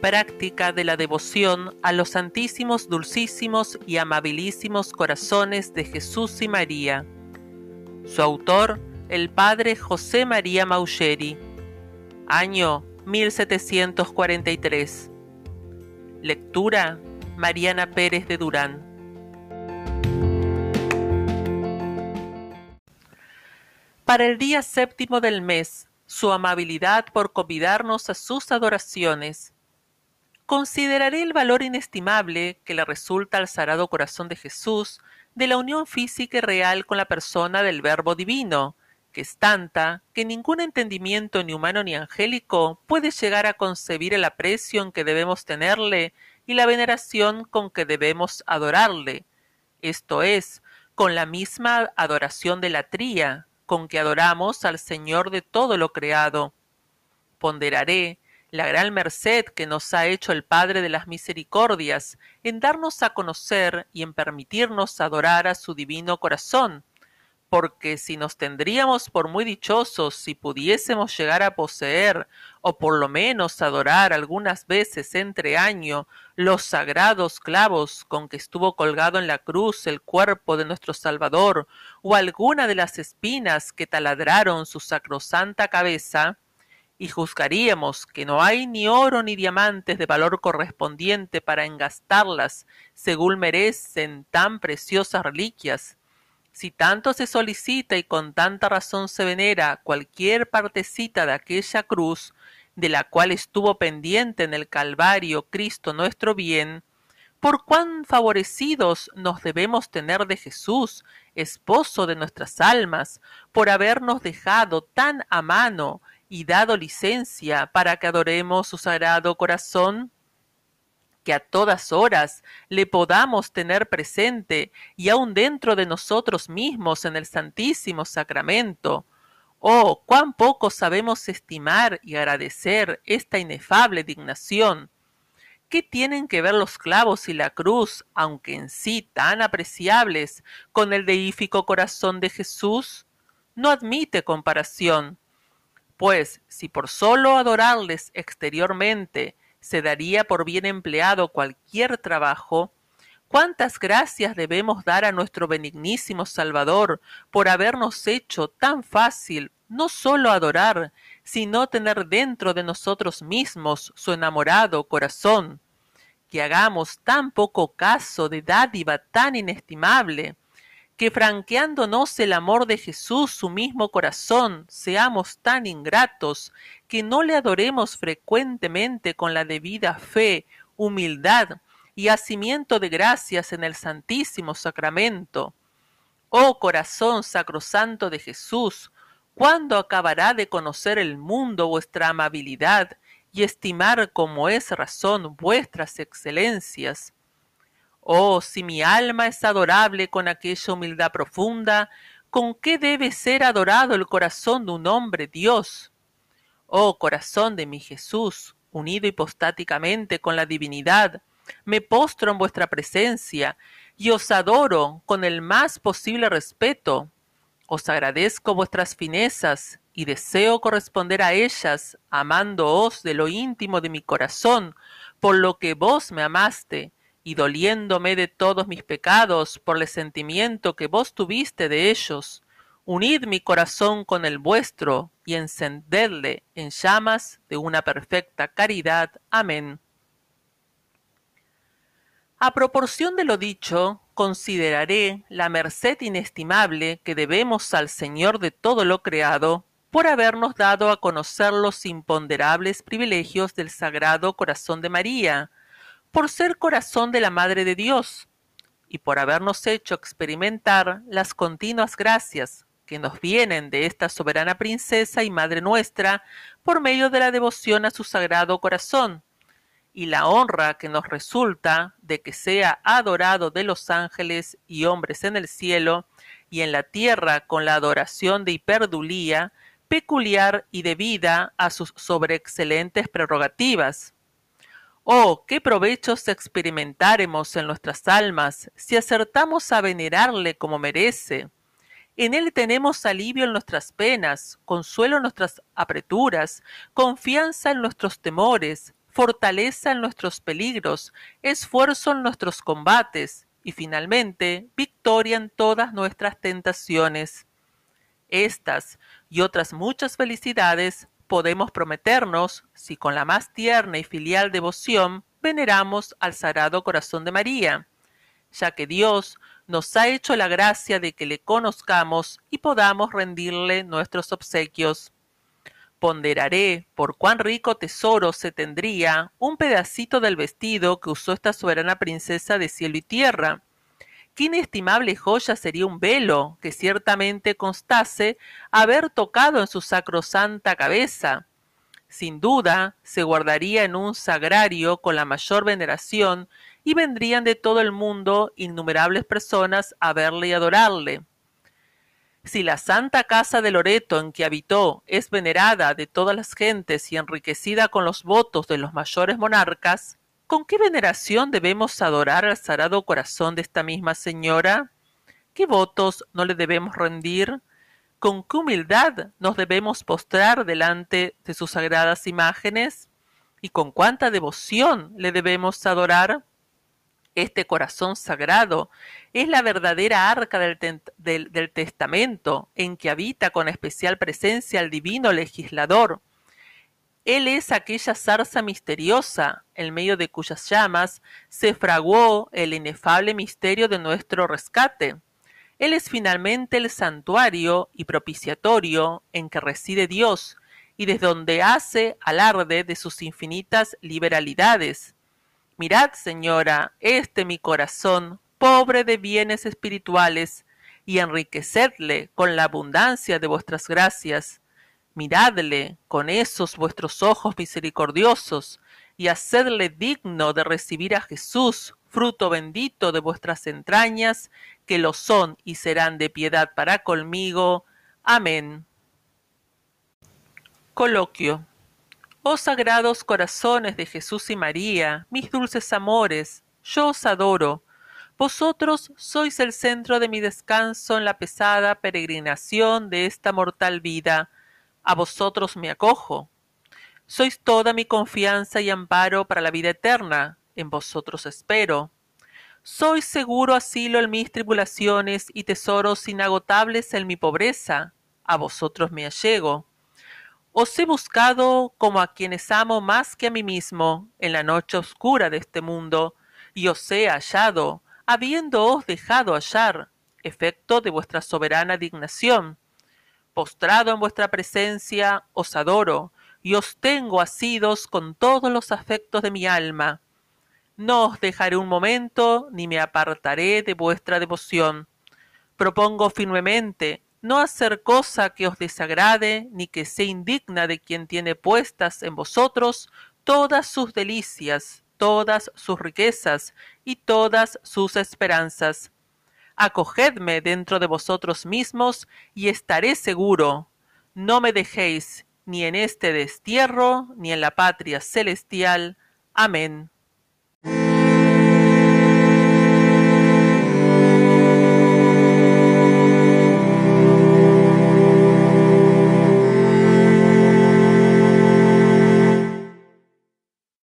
práctica de la devoción a los santísimos, dulcísimos y amabilísimos corazones de Jesús y María. Su autor, el padre José María Maucheri. Año 1743. Lectura Mariana Pérez de Durán. Para el día séptimo del mes, su amabilidad por convidarnos a sus adoraciones. Consideraré el valor inestimable que le resulta al Sagrado Corazón de Jesús de la unión física y real con la persona del Verbo Divino, que es tanta que ningún entendimiento ni humano ni angélico puede llegar a concebir el aprecio en que debemos tenerle y la veneración con que debemos adorarle, esto es, con la misma adoración de la tría, con que adoramos al Señor de todo lo creado. Ponderaré la gran merced que nos ha hecho el Padre de las Misericordias en darnos a conocer y en permitirnos adorar a su divino corazón, porque si nos tendríamos por muy dichosos si pudiésemos llegar a poseer, o por lo menos adorar algunas veces entre año, los sagrados clavos con que estuvo colgado en la cruz el cuerpo de nuestro Salvador, o alguna de las espinas que taladraron su sacrosanta cabeza, y juzgaríamos que no hay ni oro ni diamantes de valor correspondiente para engastarlas según merecen tan preciosas reliquias, si tanto se solicita y con tanta razón se venera cualquier partecita de aquella cruz, de la cual estuvo pendiente en el Calvario Cristo nuestro bien, por cuán favorecidos nos debemos tener de Jesús, esposo de nuestras almas, por habernos dejado tan a mano y dado licencia para que adoremos su sagrado corazón? que a todas horas le podamos tener presente y aun dentro de nosotros mismos en el Santísimo Sacramento. Oh, cuán poco sabemos estimar y agradecer esta inefable dignación. ¿Qué tienen que ver los clavos y la cruz, aunque en sí tan apreciables, con el deífico corazón de Jesús? No admite comparación. Pues si por solo adorarles exteriormente se daría por bien empleado cualquier trabajo, cuántas gracias debemos dar a nuestro benignísimo Salvador por habernos hecho tan fácil no sólo adorar, sino tener dentro de nosotros mismos su enamorado corazón, que hagamos tan poco caso de dádiva tan inestimable, que franqueándonos el amor de Jesús su mismo corazón, seamos tan ingratos que no le adoremos frecuentemente con la debida fe, humildad y hacimiento de gracias en el Santísimo Sacramento. Oh corazón sacrosanto de Jesús, ¿cuándo acabará de conocer el mundo vuestra amabilidad y estimar como es razón vuestras excelencias? Oh, si mi alma es adorable con aquella humildad profunda, ¿con qué debe ser adorado el corazón de un hombre Dios? Oh corazón de mi Jesús, unido hipostáticamente con la divinidad, me postro en vuestra presencia y os adoro con el más posible respeto. Os agradezco vuestras finezas y deseo corresponder a ellas, amándoos de lo íntimo de mi corazón, por lo que vos me amaste, y doliéndome de todos mis pecados por el sentimiento que vos tuviste de ellos, unid mi corazón con el vuestro y encendedle en llamas de una perfecta caridad. Amén. A proporción de lo dicho, consideraré la merced inestimable que debemos al Señor de todo lo creado por habernos dado a conocer los imponderables privilegios del Sagrado Corazón de María, por ser corazón de la Madre de Dios y por habernos hecho experimentar las continuas gracias que nos vienen de esta soberana princesa y Madre nuestra por medio de la devoción a su sagrado corazón, y la honra que nos resulta de que sea adorado de los ángeles y hombres en el cielo y en la tierra con la adoración de hiperdulía peculiar y debida a sus sobreexcelentes prerrogativas Oh, qué provechos experimentaremos en nuestras almas si acertamos a venerarle como merece. En él tenemos alivio en nuestras penas, consuelo en nuestras apreturas, confianza en nuestros temores, fortaleza en nuestros peligros, esfuerzo en nuestros combates y finalmente victoria en todas nuestras tentaciones. Estas y otras muchas felicidades podemos prometernos si con la más tierna y filial devoción veneramos al Sagrado Corazón de María, ya que Dios nos ha hecho la gracia de que le conozcamos y podamos rendirle nuestros obsequios. Ponderaré por cuán rico tesoro se tendría un pedacito del vestido que usó esta soberana princesa de cielo y tierra. Qué inestimable joya sería un velo que ciertamente constase haber tocado en su sacrosanta cabeza. Sin duda, se guardaría en un sagrario con la mayor veneración y vendrían de todo el mundo innumerables personas a verle y adorarle. Si la santa casa de Loreto en que habitó es venerada de todas las gentes y enriquecida con los votos de los mayores monarcas, ¿con qué veneración debemos adorar al sagrado corazón de esta misma señora? ¿Qué votos no le debemos rendir? ¿Con qué humildad nos debemos postrar delante de sus sagradas imágenes? ¿Y con cuánta devoción le debemos adorar? Este corazón sagrado es la verdadera arca del, testamento en que habita con especial presencia el divino legislador. Él es aquella zarza misteriosa, en medio de cuyas llamas se fraguó el inefable misterio de nuestro rescate. Él es finalmente el santuario y propiciatorio en que reside Dios, y desde donde hace alarde de sus infinitas liberalidades. Mirad, señora, este mi corazón, pobre de bienes espirituales, y enriquecedle con la abundancia de vuestras gracias. Miradle con esos vuestros ojos misericordiosos, y hacedle digno de recibir a Jesús, fruto bendito de vuestras entrañas, que lo son y serán de piedad para conmigo. Amén. Coloquio Oh sagrados corazones de Jesús y María, mis dulces amores, yo os adoro. Vosotros sois el centro de mi descanso en la pesada peregrinación de esta mortal vida. A vosotros me acojo. Sois toda mi confianza y amparo para la vida eterna. En vosotros espero. Sois seguro asilo en mis tribulaciones y tesoros inagotables en mi pobreza. A vosotros me allego. Os he buscado como a quienes amo más que a mí mismo en la noche oscura de este mundo, y os he hallado, habiéndoos dejado hallar, efecto de vuestra soberana dignación. Postrado en vuestra presencia, os adoro, y os tengo asidos con todos los afectos de mi alma. No os dejaré un momento, ni me apartaré de vuestra devoción. Propongo firmemente no hacer cosa que os desagrade, ni que sea indigna de quien tiene puestas en vosotros todas sus delicias, todas sus riquezas y todas sus esperanzas. Acogedme dentro de vosotros mismos y estaré seguro. No me dejéis ni en este destierro, ni en la patria celestial. Amén.